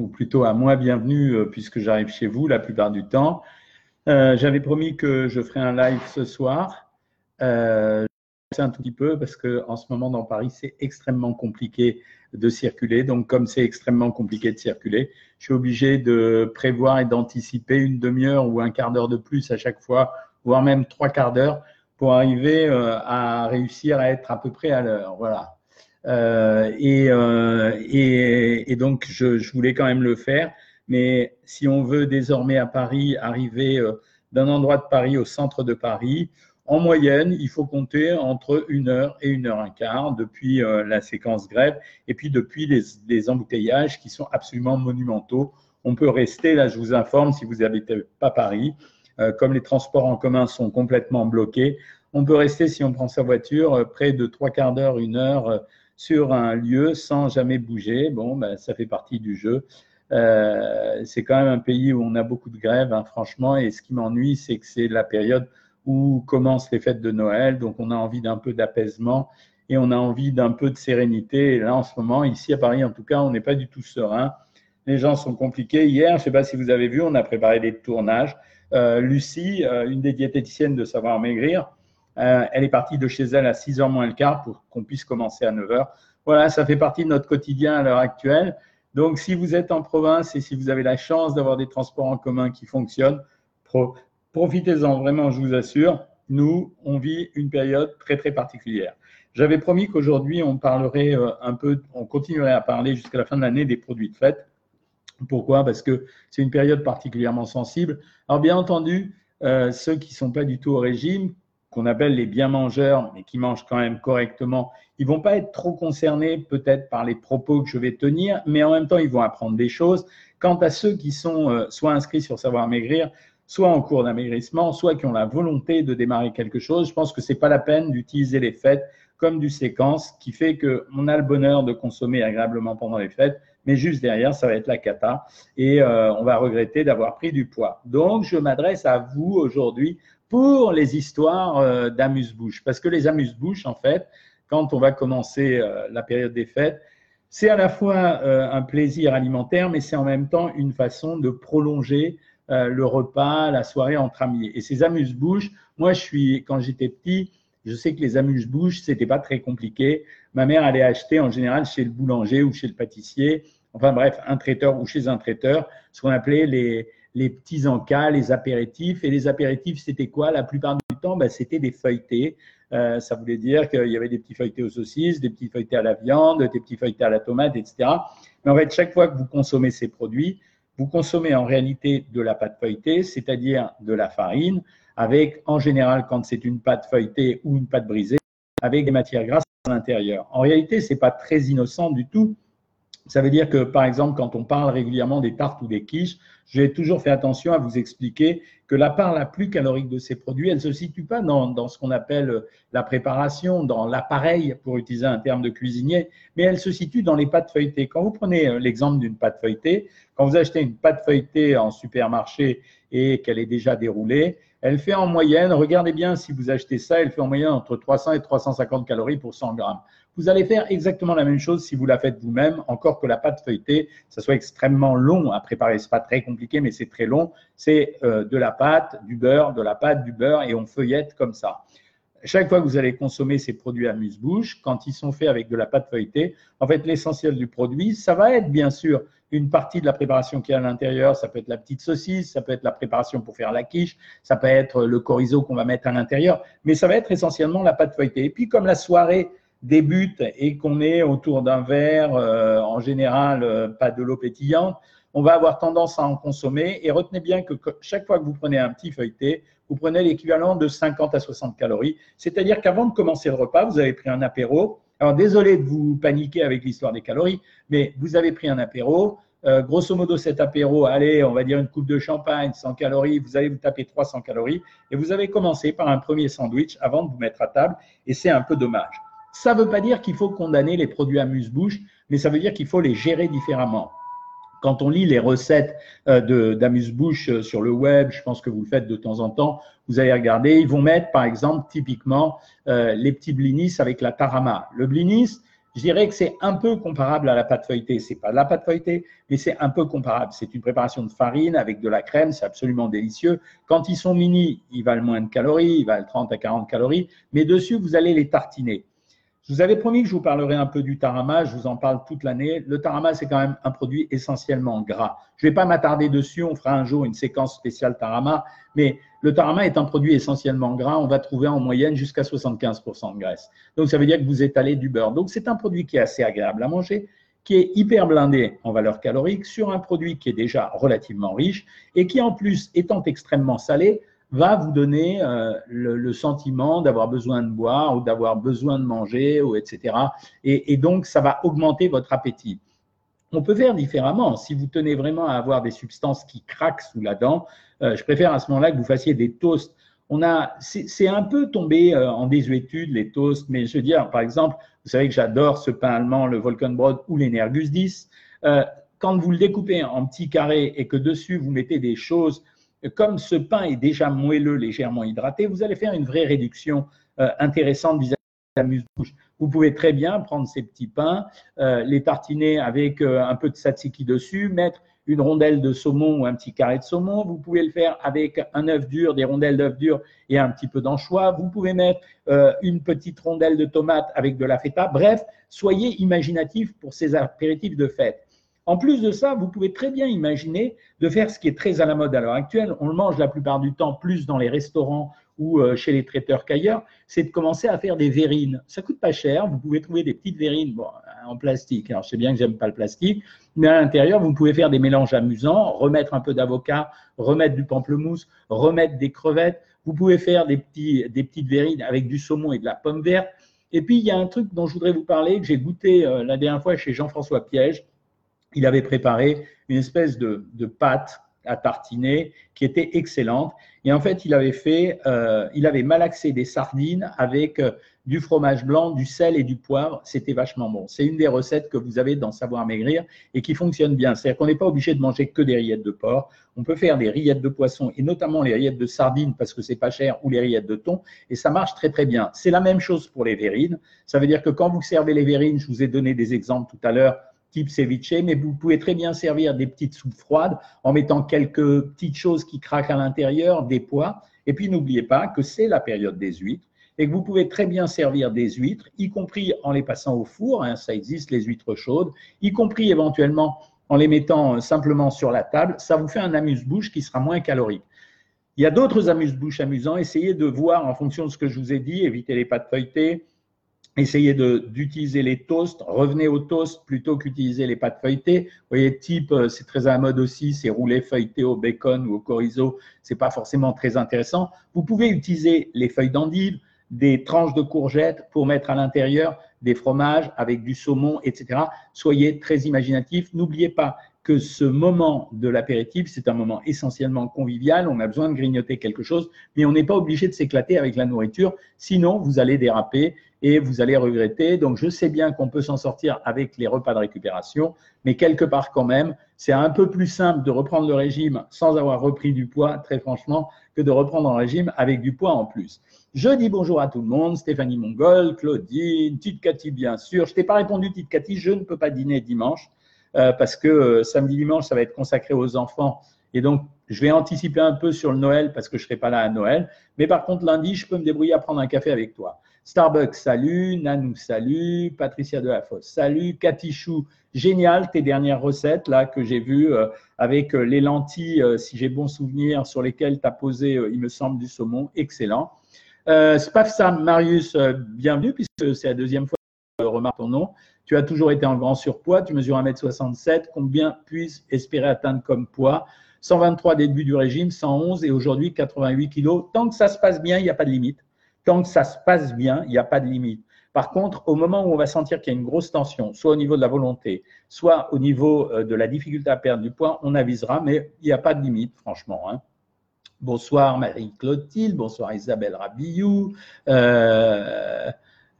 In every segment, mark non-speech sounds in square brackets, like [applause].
ou plutôt à moi bienvenue euh, puisque j'arrive chez vous la plupart du temps. Euh, j'avais promis que je ferais un live ce soir. Euh, un tout petit peu parce que en ce moment dans Paris, c'est extrêmement compliqué de circuler. Donc, comme c'est extrêmement compliqué de circuler, je suis obligé de prévoir et d'anticiper une demi-heure ou un quart d'heure de plus à chaque fois, voire même trois quarts d'heure pour arriver à réussir à être à peu près à l'heure. Voilà. Euh, euh, et, donc, je, je, voulais quand même le faire. Mais si on veut désormais à Paris arriver euh, d'un endroit de Paris au centre de Paris, en moyenne, il faut compter entre une heure et une heure un quart depuis la séquence grève et puis depuis les, les, embouteillages qui sont absolument monumentaux. On peut rester, là je vous informe, si vous n'habitez pas Paris, comme les transports en commun sont complètement bloqués, on peut rester, si on prend sa voiture, près de trois quarts d'heure, une heure sur un lieu sans jamais bouger. Bon, ben, ça fait partie du jeu. Euh, c'est quand même un pays où on a beaucoup de grèves, hein, franchement, et ce qui m'ennuie, c'est que c'est la période où commencent les fêtes de Noël, donc on a envie d'un peu d'apaisement et on a envie d'un peu de sérénité. Et là, en ce moment, ici à Paris, en tout cas, on n'est pas du tout serein. Les gens sont compliqués. Hier, je ne sais pas si vous avez vu, on a préparé des tournages. Euh, Lucie, euh, une des diététiciennes de Savoir Maigrir, euh, elle est partie de chez elle à 6h moins le quart pour qu'on puisse commencer à 9h. Voilà, ça fait partie de notre quotidien à l'heure actuelle. Donc, si vous êtes en province et si vous avez la chance d'avoir des transports en commun qui fonctionnent, profitez-en vraiment, je vous assure. Nous, on vit une période très, très particulière. J'avais promis qu'aujourd'hui, on parlerait euh, un peu, on continuerait à parler jusqu'à la fin de l'année des produits de fête. Pourquoi? Parce que c'est une période particulièrement sensible. Alors, bien entendu, euh, ceux qui ne sont pas du tout au régime, qu'on appelle les bien mangeurs, mais qui mangent quand même correctement, ils vont pas être trop concernés peut-être par les propos que je vais tenir, mais en même temps, ils vont apprendre des choses. Quant à ceux qui sont euh, soit inscrits sur Savoir Maigrir, soit en cours d'amaigrissement, soit qui ont la volonté de démarrer quelque chose, je pense que c'est pas la peine d'utiliser les fêtes comme du séquence qui fait qu'on a le bonheur de consommer agréablement pendant les fêtes, mais juste derrière, ça va être la cata et euh, on va regretter d'avoir pris du poids. Donc, je m'adresse à vous aujourd'hui pour les histoires euh, d'amuse-bouche. Parce que les amuse-bouches, en fait, quand on va commencer euh, la période des fêtes, c'est à la fois euh, un plaisir alimentaire, mais c'est en même temps une façon de prolonger le repas, la soirée entre amis. Et ces amuse-bouches, moi, je suis, quand j'étais petit, je sais que les amuse-bouches, c'était pas très compliqué. Ma mère allait acheter en général chez le boulanger ou chez le pâtissier, enfin bref, un traiteur ou chez un traiteur, ce qu'on appelait les, les petits encas, les apéritifs. Et les apéritifs, c'était quoi? La plupart du temps, ben, c'était des feuilletés. Euh, ça voulait dire qu'il y avait des petits feuilletés aux saucisses, des petits feuilletés à la viande, des petits feuilletés à la tomate, etc. Mais en fait, chaque fois que vous consommez ces produits, vous consommez en réalité de la pâte feuilletée, c'est-à-dire de la farine, avec en général, quand c'est une pâte feuilletée ou une pâte brisée, avec des matières grasses à l'intérieur. En réalité, c'est pas très innocent du tout. Ça veut dire que, par exemple, quand on parle régulièrement des tartes ou des quiches, j'ai toujours fait attention à vous expliquer que la part la plus calorique de ces produits, elle ne se situe pas dans, dans ce qu'on appelle la préparation, dans l'appareil, pour utiliser un terme de cuisinier, mais elle se situe dans les pâtes feuilletées. Quand vous prenez euh, l'exemple d'une pâte feuilletée, quand vous achetez une pâte feuilletée en supermarché et qu'elle est déjà déroulée, elle fait en moyenne, regardez bien si vous achetez ça, elle fait en moyenne entre 300 et 350 calories pour 100 grammes. Vous allez faire exactement la même chose si vous la faites vous-même, encore que la pâte feuilletée, ça soit extrêmement long à préparer. C'est pas très compliqué, mais c'est très long. C'est euh, de la pâte, du beurre, de la pâte, du beurre, et on feuillette comme ça. Chaque fois que vous allez consommer ces produits à muse-bouche, quand ils sont faits avec de la pâte feuilletée, en fait, l'essentiel du produit, ça va être bien sûr une partie de la préparation qui est à l'intérieur. Ça peut être la petite saucisse, ça peut être la préparation pour faire la quiche, ça peut être le chorizo qu'on va mettre à l'intérieur, mais ça va être essentiellement la pâte feuilletée. Et puis, comme la soirée débute et qu'on est autour d'un verre, euh, en général euh, pas de l'eau pétillante, on va avoir tendance à en consommer. Et retenez bien que chaque fois que vous prenez un petit feuilleté, vous prenez l'équivalent de 50 à 60 calories. C'est-à-dire qu'avant de commencer le repas, vous avez pris un apéro. Alors désolé de vous paniquer avec l'histoire des calories, mais vous avez pris un apéro. Euh, grosso modo, cet apéro, allez, on va dire une coupe de champagne, 100 calories, vous allez vous taper 300 calories. Et vous avez commencé par un premier sandwich avant de vous mettre à table. Et c'est un peu dommage. Ça ne veut pas dire qu'il faut condamner les produits amuse-bouche, mais ça veut dire qu'il faut les gérer différemment. Quand on lit les recettes euh, d'amuse-bouche euh, sur le web, je pense que vous le faites de temps en temps, vous allez regarder, ils vont mettre par exemple typiquement euh, les petits blinis avec la tarama. Le blinis, je dirais que c'est un peu comparable à la pâte feuilletée. C'est pas de la pâte feuilletée, mais c'est un peu comparable. C'est une préparation de farine avec de la crème, c'est absolument délicieux. Quand ils sont mini, ils valent moins de calories, ils valent 30 à 40 calories, mais dessus, vous allez les tartiner. Je vous avais promis que je vous parlerai un peu du tarama, je vous en parle toute l'année. Le tarama, c'est quand même un produit essentiellement gras. Je ne vais pas m'attarder dessus, on fera un jour une séquence spéciale tarama, mais le tarama est un produit essentiellement gras. On va trouver en moyenne jusqu'à 75% de graisse. Donc, ça veut dire que vous étalez du beurre. Donc, c'est un produit qui est assez agréable à manger, qui est hyper blindé en valeur calorique sur un produit qui est déjà relativement riche et qui, en plus, étant extrêmement salé, va vous donner euh, le, sentiment d'avoir besoin de boire ou d'avoir besoin de manger, ou etc. Et, donc, ça va augmenter votre appétit. On peut faire différemment. Si vous tenez vraiment à avoir des substances qui craquent sous la dent, euh, je préfère à ce moment-là que vous fassiez des toasts. On a, c'est un peu tombé euh, en désuétude les toasts, mais je veux dire, par exemple, vous savez que j'adore ce pain allemand, le Volkenbrot ou l'Energus 10. quand vous le découpez en petits carrés et que dessus vous mettez des choses comme ce pain est déjà moelleux, légèrement hydraté, vous allez faire une vraie réduction euh, intéressante vis-à-vis de la mousse-bouche. Vous pouvez très bien prendre ces petits pains, euh, les tartiner avec euh, un peu de tzatziki dessus, mettre une rondelle de saumon ou un petit carré de saumon. Vous pouvez le faire avec un œuf dur, des rondelles d'œuf dur et un petit peu d'anchois. Vous pouvez mettre une petite rondelle de tomate avec de la feta. Bref, soyez imaginatifs pour ces apéritifs de fête. En plus de ça, vous pouvez très bien imaginer de faire ce qui est très à la mode à l'heure actuelle. On le mange la plupart du temps plus dans les restaurants ou euh, chez les traiteurs qu'ailleurs. C'est de commencer à faire des verrines. Ça coûte pas cher. Vous pouvez trouver des petites verrines en plastique. Alors, je sais bien que j'aime pas le plastique, mais à l'intérieur, vous pouvez faire des mélanges amusants, remettre un peu d'avocat, remettre du pamplemousse, remettre des crevettes. Vous pouvez faire des, petits, des petites verrines avec du saumon et de la pomme verte. Et puis, il y a un truc dont je voudrais vous parler, que j'ai goûté euh, la dernière fois chez Jean-François Piège il avait préparé une espèce de, pâte à tartiner qui était excellente. Et en fait, il avait fait, euh, il avait malaxé des sardines avec euh, du fromage blanc, du sel et du poivre. C'était vachement bon. C'est une des recettes que vous avez dans Savoir Maigrir et qui fonctionne bien. C'est-à-dire qu'on n'est pas obligé de manger que des rillettes de porc. On peut faire des rillettes de poisson et notamment les rillettes de sardines parce que c'est pas cher ou les rillettes de thon et ça marche très très bien. C'est la même chose pour les verrines. Ça veut dire que quand vous servez les verrines, je vous ai donné des exemples tout à l'heure type ceviche, mais vous pouvez très bien servir des petites soupes froides en mettant quelques petites choses qui craquent à l'intérieur, des pois. Et puis n'oubliez pas que c'est la période des huîtres et que vous pouvez très bien servir des huîtres, y compris en les passant au four, hein, ça existe les huîtres chaudes, y compris éventuellement en les mettant simplement sur la table, ça vous fait un amuse-bouche qui sera moins calorique. Il y a d'autres amuse-bouches amusants, essayez de voir en fonction de ce que je vous ai dit, évitez les pâtes feuilletées, essayez d'utiliser les toasts, revenez aux toasts plutôt qu'utiliser les pâtes feuilletées. Vous voyez, type, euh, c'est très à la mode aussi, c'est rouler feuilleté au bacon ou au chorizo, c'est pas forcément très intéressant. Vous pouvez utiliser les feuilles d'endive, des tranches de courgettes pour mettre à l'intérieur des fromages avec du saumon, etc. Soyez très imaginatifs. N'oubliez pas que ce moment de l'apéritif, c'est un moment essentiellement convivial. On a besoin de grignoter quelque chose, mais on n'est pas obligé de s'éclater avec la nourriture. Sinon, vous allez déraper et vous allez regretter. Donc, je sais bien qu'on peut s'en sortir avec les repas de récupération, mais quelque part quand même, c'est un peu plus simple de reprendre le régime sans avoir repris du poids, très franchement, que de reprendre un régime avec du poids en plus. Je dis bonjour à tout le monde, Stéphanie Mongol, Claudine, Tite Cathy, bien sûr. Je t'ai pas répondu, Tite Cathy, je ne peux pas dîner dimanche. Euh, parce que euh, samedi, dimanche, ça va être consacré aux enfants. Et donc, je vais anticiper un peu sur le Noël parce que je ne serai pas là à Noël. Mais par contre, lundi, je peux me débrouiller à prendre un café avec toi. Starbucks, salut. Nanou, salut. Patricia Delafosse, salut. Cathy Chou, génial tes dernières recettes là que j'ai vues euh, avec les lentilles, si j'ai bon souvenir, sur lesquelles tu as posé, il me semble, du saumon. Excellent. Euh, Spafsam, Marius, bienvenue puisque c'est la deuxième fois que je remarque ton nom. Tu as toujours été en grand surpoids, tu mesures 1m67. Combien puis-je espérer atteindre comme poids? 123 début du régime, 111 et aujourd'hui 88 kilos. Tant que ça se passe bien, il n'y a pas de limite. Tant que ça se passe bien, il n'y a pas de limite. Par contre, au moment où on va sentir qu'il y a une grosse tension, soit au niveau de la volonté, soit au niveau euh, de la difficulté à perdre du poids, on avisera, mais il n'y a pas de limite, franchement. Hein. Bonsoir Marie-Clotilde, bonsoir Isabelle Rabillou. Euh,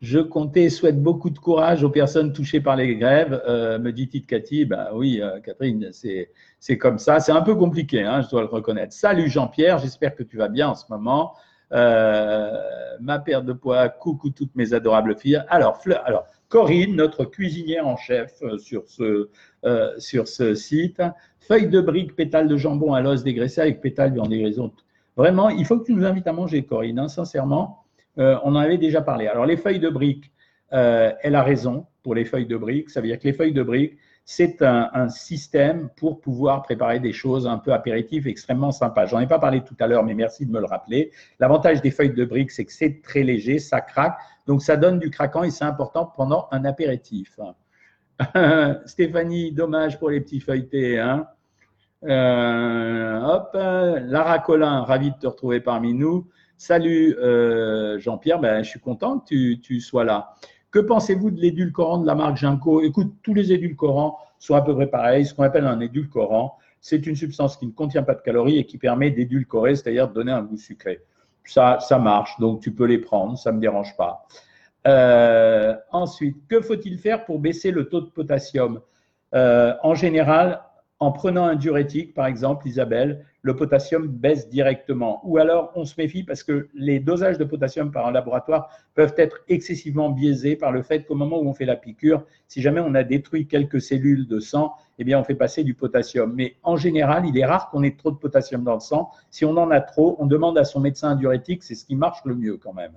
je comptais, souhaite beaucoup de courage aux personnes touchées par les grèves. Euh, me dit Cathy, ben oui, euh, Catherine, c'est comme ça. C'est un peu compliqué, hein, je dois le reconnaître. Salut Jean-Pierre, j'espère que tu vas bien en ce moment. Euh, ma perte de poids, coucou toutes mes adorables filles. Alors, Corinne, notre cuisinière en chef sur ce, sur ce site. Feuilles de briques, pétales de jambon à l'os dégraissé avec pétales en dégraissant. Vraiment, il faut que tu nous invites à manger, Corinne, hein, sincèrement. on en avait déjà parlé. Alors, les feuilles de briques, elle a raison pour les feuilles de briques. Ça veut dire que les feuilles de briques, c'est un, système pour pouvoir préparer des choses un peu apéritives extrêmement sympas. J'en ai pas parlé tout à l'heure, mais merci de me le rappeler. L'avantage des feuilles de briques, c'est que c'est très léger, ça craque, donc ça donne du craquant et c'est important pendant un apéritif. [laughs] Stéphanie, dommage pour les petits feuilletés. Hein. Euh, hop, Lara Collin, ravi de te retrouver parmi nous. Salut euh, Jean-Pierre, ben, je suis content que tu, tu sois là. Que pensez-vous de l'édulcorant de la marque Ginkgo Écoute, tous les édulcorants sont à peu près pareils. Ce qu'on appelle un édulcorant, c'est une substance qui ne contient pas de calories et qui permet d'édulcorer, c'est-à-dire de donner un goût sucré. Ça, ça marche, donc tu peux les prendre, ça ne me dérange pas. Euh, ensuite, que faut-il faire pour baisser le taux de potassium? Euh, En général, en prenant un diurétique, par exemple, Isabelle, le potassium baisse directement. Ou alors, on se méfie parce que les dosages de potassium par un laboratoire peuvent être excessivement biaisés par le fait qu'au moment où on fait la piqûre, si jamais on a détruit quelques cellules de sang, eh bien, on fait passer du potassium. Mais en général, il est rare qu'on ait trop de potassium dans le sang. Si on en a trop, on demande à son médecin un diurétique, c'est ce qui marche le mieux quand même.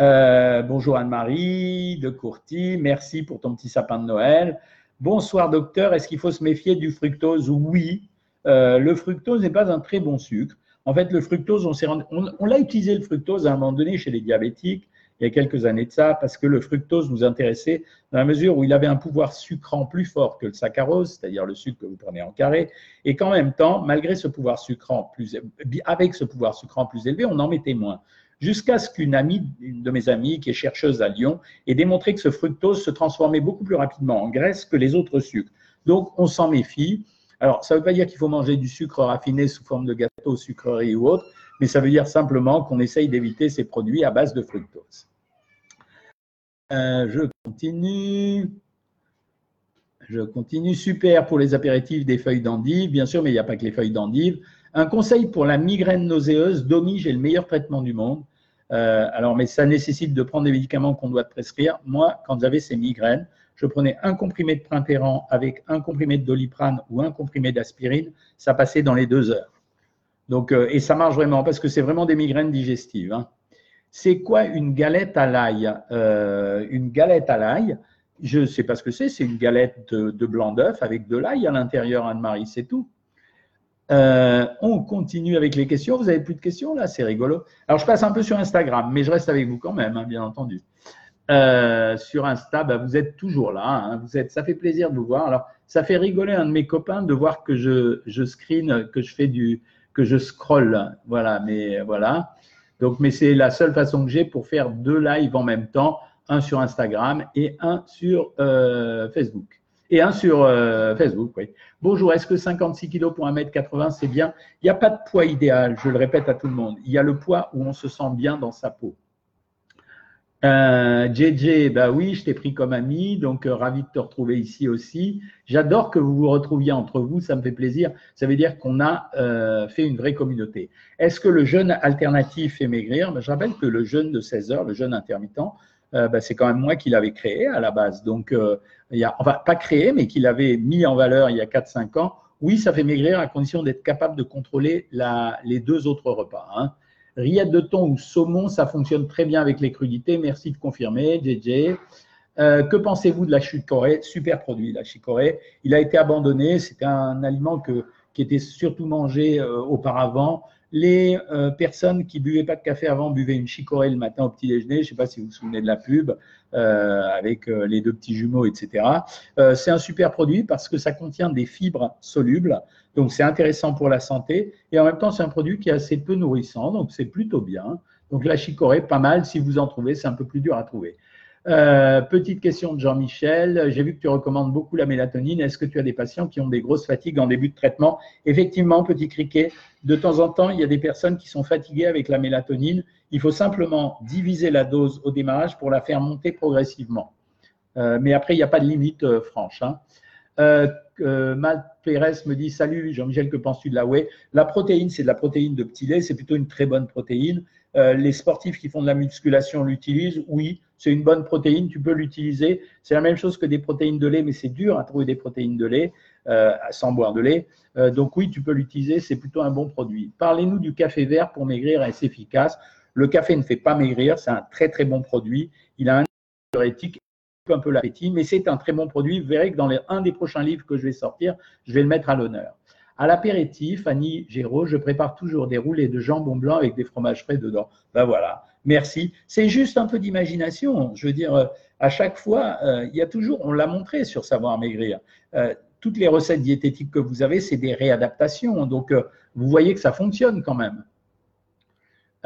Euh, bonjour Anne-Marie de Courty, merci pour ton petit sapin de Noël. Bonsoir docteur, est-ce qu'il faut se méfier du fructose? Oui, euh, le fructose n'est pas un très bon sucre. En fait, le fructose, on, l'a utilisé le fructose à un moment donné chez les diabétiques, il y a quelques années de ça, parce que le fructose nous intéressait dans la mesure où il avait un pouvoir sucrant plus fort que le saccharose, c'est-à-dire le sucre que vous prenez en carré, et qu'en même temps, malgré ce pouvoir sucrant plus, avec ce pouvoir sucrant plus élevé, on en mettait moins jusqu'à ce qu'une amie, une de mes amies qui est chercheuse à Lyon, ait démontré que ce fructose se transformait beaucoup plus rapidement en graisse que les autres sucres. Donc, on s'en méfie. Alors, ça ne veut pas dire qu'il faut manger du sucre raffiné sous forme de gâteau, sucrerie ou autre, mais ça veut dire simplement qu'on essaye d'éviter ces produits à base de fructose. Euh, je continue. Je continue. Super pour les apéritifs des feuilles d'endive, bien sûr, mais il n'y a pas que les feuilles d'endive. Un conseil pour la migraine nauséeuse, Domi, j'ai le meilleur traitement du monde. Euh, alors, mais ça nécessite de prendre des médicaments qu'on doit prescrire. Moi, quand j'avais ces migraines, je prenais un comprimé de printéran avec un comprimé de doliprane ou un comprimé d'aspirine, ça passait dans les deux heures. Donc, euh, et ça marche vraiment parce que c'est vraiment des migraines digestives. Hein. C'est quoi une galette à l'ail? Euh, Une galette à l'ail, je ne sais pas ce que c'est, c'est une galette de, de blanc d'œuf avec de l'ail à l'intérieur, Anne-Marie, c'est tout. Euh, on continue avec les questions. Vous avez plus de questions là? C'est rigolo. Alors, je passe un peu sur Instagram, mais je reste avec vous quand même, hein, bien entendu. Euh, sur Insta, bah, vous êtes toujours là. Hein. vous êtes, ça fait plaisir de vous voir. Alors, ça fait rigoler un de mes copains de voir que je, je screen, que je fais du, que je scroll. Voilà, mais voilà. Donc, mais c'est la seule façon que j'ai pour faire deux lives en même temps, un sur Instagram et un sur euh, Facebook. Et un sur euh, Facebook, oui. Bonjour, est-ce que 56 kg pour 1m80, c'est bien? Il n'y a pas de poids idéal, je le répète à tout le monde. Il y a le poids où on se sent bien dans sa peau. Euh, JJ, bah oui, je t'ai pris comme ami, donc euh, ravi de te retrouver ici aussi. J'adore que vous vous retrouviez entre vous, ça me fait plaisir. Ça veut dire qu'on a euh, fait une vraie communauté. Est-ce que le jeûne alternatif fait maigrir? Ben, Je rappelle que le jeûne de 16 heures, le jeûne intermittent, euh, ben, c'est quand même moi qui l'avais créé à la base. Donc, euh, il y a, enfin, pas créé, mais qui l'avait mis en valeur il y a 4-5 ans. Oui, ça fait maigrir à condition d'être capable de contrôler les deux autres repas. Hein. De thon ou saumon, ça fonctionne très bien avec les crudités. Merci de confirmer, JJ. Euh, que pensez-vous de la chicorée? Super produit, la chicorée. Il a été abandonné. C'était un aliment que, qui était surtout mangé auparavant les euh, personnes qui buvaient pas de café avant buvaient une chicorée le matin au petit déjeuner. Je ne sais pas si vous vous souvenez de la pub euh, avec euh, les deux petits jumeaux, etc. c'est un super produit parce que ça contient des fibres solubles, donc c'est intéressant pour la santé et en même temps c'est un produit qui est assez peu nourrissant, donc c'est plutôt bien. Donc la chicorée, pas mal. Si vous en trouvez, c'est un peu plus dur à trouver. Euh, petite question de Jean-Michel. J'ai vu que tu recommandes beaucoup la mélatonine. Est-ce que tu as des patients qui ont des grosses fatigues en début de traitement? Effectivement, petit criquet, de temps en temps, il y a des personnes qui sont fatiguées avec la mélatonine. Il faut simplement diviser la dose au démarrage pour la faire monter progressivement. Euh, mais après, il n'y a pas de limite euh, franche. Hein. Pérez me dit Salut Jean-Michel, que penses-tu de la whey? La protéine, c'est de la protéine de petit lait, c'est plutôt une très bonne protéine. Euh, les sportifs qui font de la musculation l'utilisent. Oui, c'est une bonne protéine, tu peux l'utiliser. C'est la même chose que des protéines de lait, mais c'est dur à trouver des protéines de lait euh, sans boire de lait. Euh, donc oui, tu peux l'utiliser, c'est plutôt un bon produit. Parlez-nous du café vert pour maigrir, est-ce efficace? Le café ne fait pas maigrir, c'est un très très bon produit. Il a un un peu l'appétit, mais c'est un très bon produit. Vous verrez que dans un des prochains livres que je vais sortir, je vais le mettre à l'honneur. À l'apéritif, Annie Géraud, je prépare toujours des roulés de jambon blanc avec des fromages frais dedans. Ben voilà, merci. C'est juste un peu d'imagination. Je veux dire, euh, à chaque fois, euh, il y a toujours, on l'a montré sur Savoir Maigrir, euh, toutes les recettes diététiques que vous avez, c'est des réadaptations. Donc, vous voyez que ça fonctionne quand même.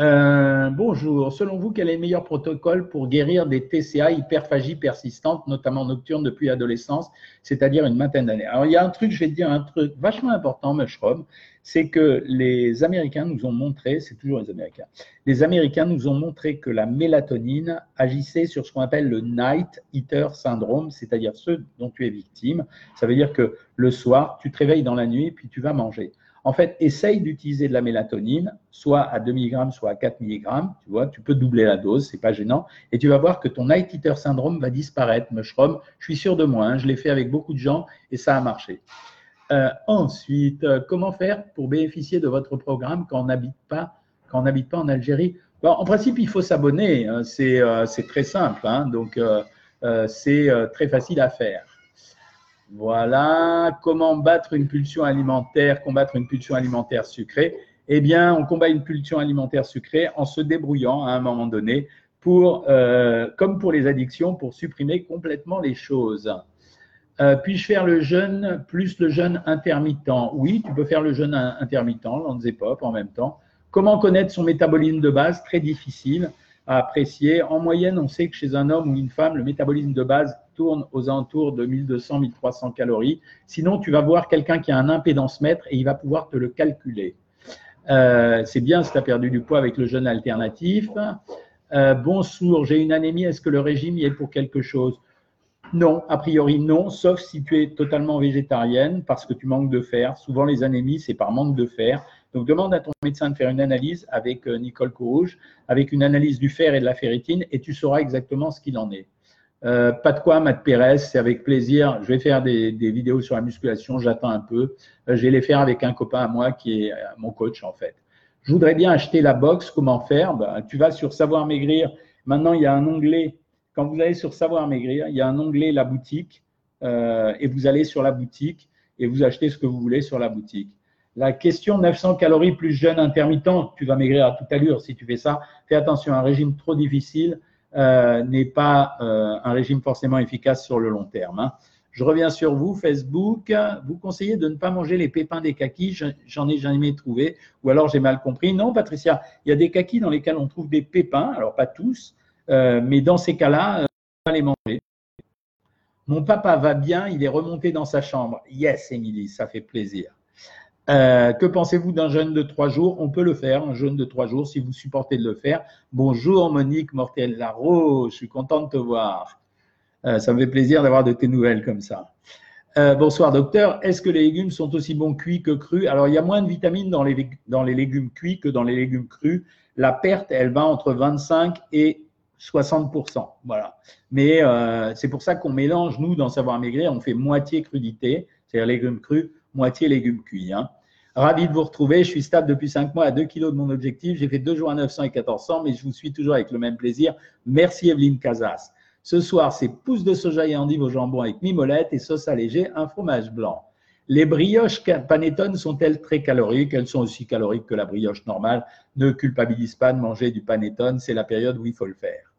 Euh, bonjour. Selon vous, quel est le meilleur protocole pour guérir des TCA, hyperphagie persistante, notamment nocturne depuis l'adolescence, c'est-à-dire une vingtaine d'années? Alors, il y a un truc, je vais te dire un truc vachement important, Mushroom, c'est que les Américains nous ont montré, c'est toujours les Américains, les Américains nous ont montré que la mélatonine agissait sur ce qu'on appelle le night eater syndrome, c'est-à-dire ceux dont tu es victime. Ça veut dire que le soir, tu te réveilles dans la nuit, puis tu vas manger. En fait, essaye d'utiliser de la mélatonine, soit à 2 mg, soit à 4 mg. Tu vois, tu peux doubler la dose, c'est pas gênant. Et tu vas voir que ton night eater syndrome va disparaître. Mushroom, je suis sûr de moi. Hein. je l'ai fait avec beaucoup de gens et ça a marché. Euh, ensuite, euh, comment faire pour bénéficier de votre programme quand on n'habite pas, quand on n'habite pas en Algérie? En principe, il faut s'abonner. Hein. Euh, c'est très simple. Hein. donc, c'est très facile à faire. Voilà, comment battre une pulsion alimentaire, combattre une pulsion alimentaire sucrée? Eh bien, on combat une pulsion alimentaire sucrée en se débrouillant à un moment donné pour, euh, comme pour les addictions, pour supprimer complètement les choses. Euh, puis-je faire le jeûne plus le jeûne intermittent? Oui, tu peux faire le jeûne intermittent, l'anzépop en même temps. Comment connaître son métabolisme de base? Très difficile à apprécier. En moyenne, on sait que chez un homme ou une femme, le métabolisme de base tourne aux alentours de 1200-1300 calories. Sinon, tu vas voir quelqu'un qui a un impédance mètre et il va pouvoir te le calculer. Euh, c'est bien si tu as perdu du poids avec le jeûne alternatif. Euh, bonjour, j'ai une anémie, est-ce que le régime y est pour quelque chose? Non, a priori non, sauf si tu es totalement végétarienne parce que tu manques de fer. Souvent, les anémies, c'est par manque de fer. Donc, demande à ton médecin de faire une analyse avec euh, Nicole Courouge, avec une analyse du fer et de la ferritine, et tu sauras exactement ce qu'il en est. Euh, pas de quoi, Matt Pérez, c'est avec plaisir. Je vais faire des, vidéos sur la musculation, j'attends un peu. Euh, je vais les faire avec un copain à moi qui est mon coach en fait. Je voudrais bien acheter la box, comment faire? Ben, Tu vas sur Savoir Maigrir. Maintenant, il y a un onglet. Quand vous allez sur Savoir Maigrir, il y a un onglet La boutique. et vous allez sur la boutique et vous achetez ce que vous voulez sur la boutique. La question 900 calories plus jeûne intermittent, tu vas maigrir à toute allure si tu fais ça. Fais attention, un régime trop difficile euh, n'est pas euh, un régime forcément efficace sur le long terme. Hein. Je reviens sur vous, Facebook. Vous conseillez de ne pas manger les pépins des kakis? J'en ai jamais trouvé. Ou alors j'ai mal compris. Non, Patricia, il y a des kakis dans lesquels on trouve des pépins. Alors pas tous, euh, mais dans ces cas-là, va les manger. Mon papa va bien, il est remonté dans sa chambre. Yes, Émilie, ça fait plaisir. Euh, que pensez-vous d'un jeûne de trois jours? On peut le faire, un jeûne de trois jours, si vous supportez de le faire. Bonjour Monique Mortel Laro, je suis content de te voir. Euh, ça me fait plaisir d'avoir de tes nouvelles comme ça. Euh, bonsoir docteur, est-ce que les légumes sont aussi bons cuits que crus? Alors il y a moins de vitamines dans les, dans les légumes cuits que dans les légumes crus. La perte, elle va entre 25 et 60%. Voilà. Mais c'est pour ça qu'on mélange, nous, dans Savoir Maigrir, on fait moitié crudité, c'est-à-dire légumes crus, moitié légumes cuits. Hein. Ravi de vous retrouver. Je suis stable depuis 5 mois à 2 kg de mon objectif. J'ai fait deux jours à 900 et 1400, mais je vous suis toujours avec le même plaisir. Merci Evelyne Casas. Ce soir, c'est pousse de soja et endive au jambon avec mimolette et sauce allégée, un fromage blanc. Les brioches panettone sont-elles très caloriques? Elles sont aussi caloriques que la brioche normale. Ne culpabilise pas de manger du panettone, c'est la période où il faut le faire.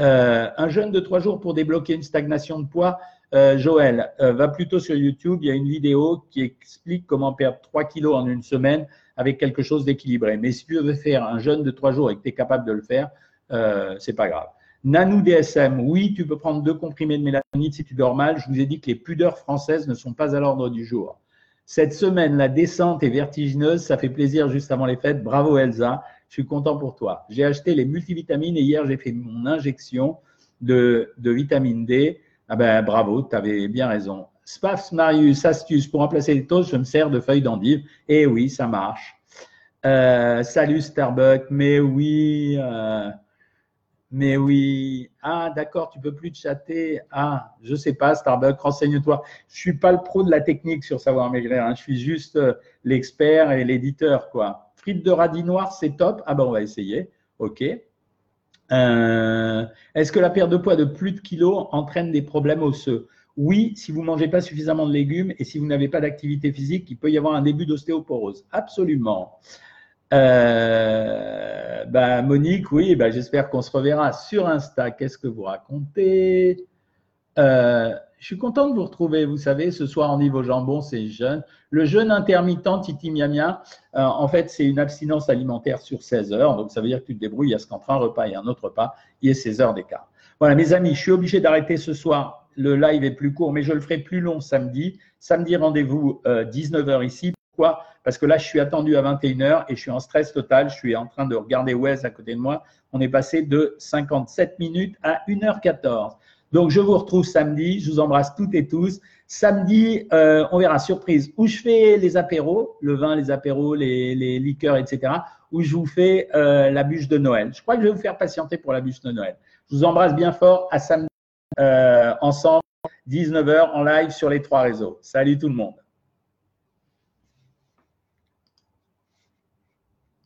Euh, un jeûne de 3 jours pour débloquer une stagnation de poids, euh, Joël, euh, va plutôt sur YouTube. Il y a une vidéo qui explique comment perdre 3 kilos en une semaine avec quelque chose d'équilibré. Mais si tu veux faire un jeûne de 3 jours et que tu es capable de le faire, euh, c'est pas grave. Nanou DSM, oui, tu peux prendre deux comprimés de mélatonine si tu dors mal. Je vous ai dit que les pudeurs françaises ne sont pas à l'ordre du jour. Cette semaine, la descente est vertigineuse. Ça fait plaisir juste avant les fêtes. Bravo Elsa. Je suis content pour toi. J'ai acheté les multivitamines et hier, j'ai fait mon injection de, de vitamine D. Ah ben bravo, tu avais bien raison. Spafs Marius, astuce, pour remplacer les toasts, je me sers de feuilles d'endive. Eh oui, ça marche. Euh, salut Starbucks, mais oui, euh, mais oui. Ah, d'accord, tu peux plus te chatter. Ah, je sais pas, Starbucks, renseigne-toi. Je suis pas le pro de la technique sur savoir maigrir. Hein. Je suis juste euh, l'expert et l'éditeur, quoi. Frites de radis noir, c'est top. Ah ben, on va essayer. Ok. Est-ce que la perte de poids de plus de kilos entraîne des problèmes osseux? Oui, si vous ne mangez pas suffisamment de légumes et si vous n'avez pas d'activité physique, il peut y avoir un début d'ostéoporose. Absolument. Euh, bah, Monique, oui, bah, j'espère qu'on se reverra sur Insta. Qu'est-ce que vous racontez? Euh, Je suis content de vous retrouver. Vous savez, ce soir, en niveau jambon, c'est jeûne. Le jeûne intermittent, Titi Miamia, euh, en fait, c'est une abstinence alimentaire sur 16 heures. Donc, ça veut dire que tu te débrouilles à ce qu'entre un repas et un autre repas, il y ait 16 heures d'écart. Voilà, mes amis, je suis obligé d'arrêter ce soir. Le live est plus court, mais je le ferai plus long samedi. Samedi, rendez-vous 19h ici. Pourquoi? Parce que là, je suis attendu à 21h et je suis en stress total. Je suis en train de regarder Wes à côté de moi. On est passé de 57 minutes à 1h14. Donc, je vous retrouve samedi. Je vous embrasse toutes et tous. Samedi, euh, on verra, surprise, où je fais les apéros, le vin, les apéros, les, liqueurs, etc., où je vous fais euh, la bûche de Noël. Je crois que je vais vous faire patienter pour la bûche de Noël. Je vous embrasse bien fort. À samedi, euh, ensemble, 19h en live sur les trois réseaux. Salut tout le monde.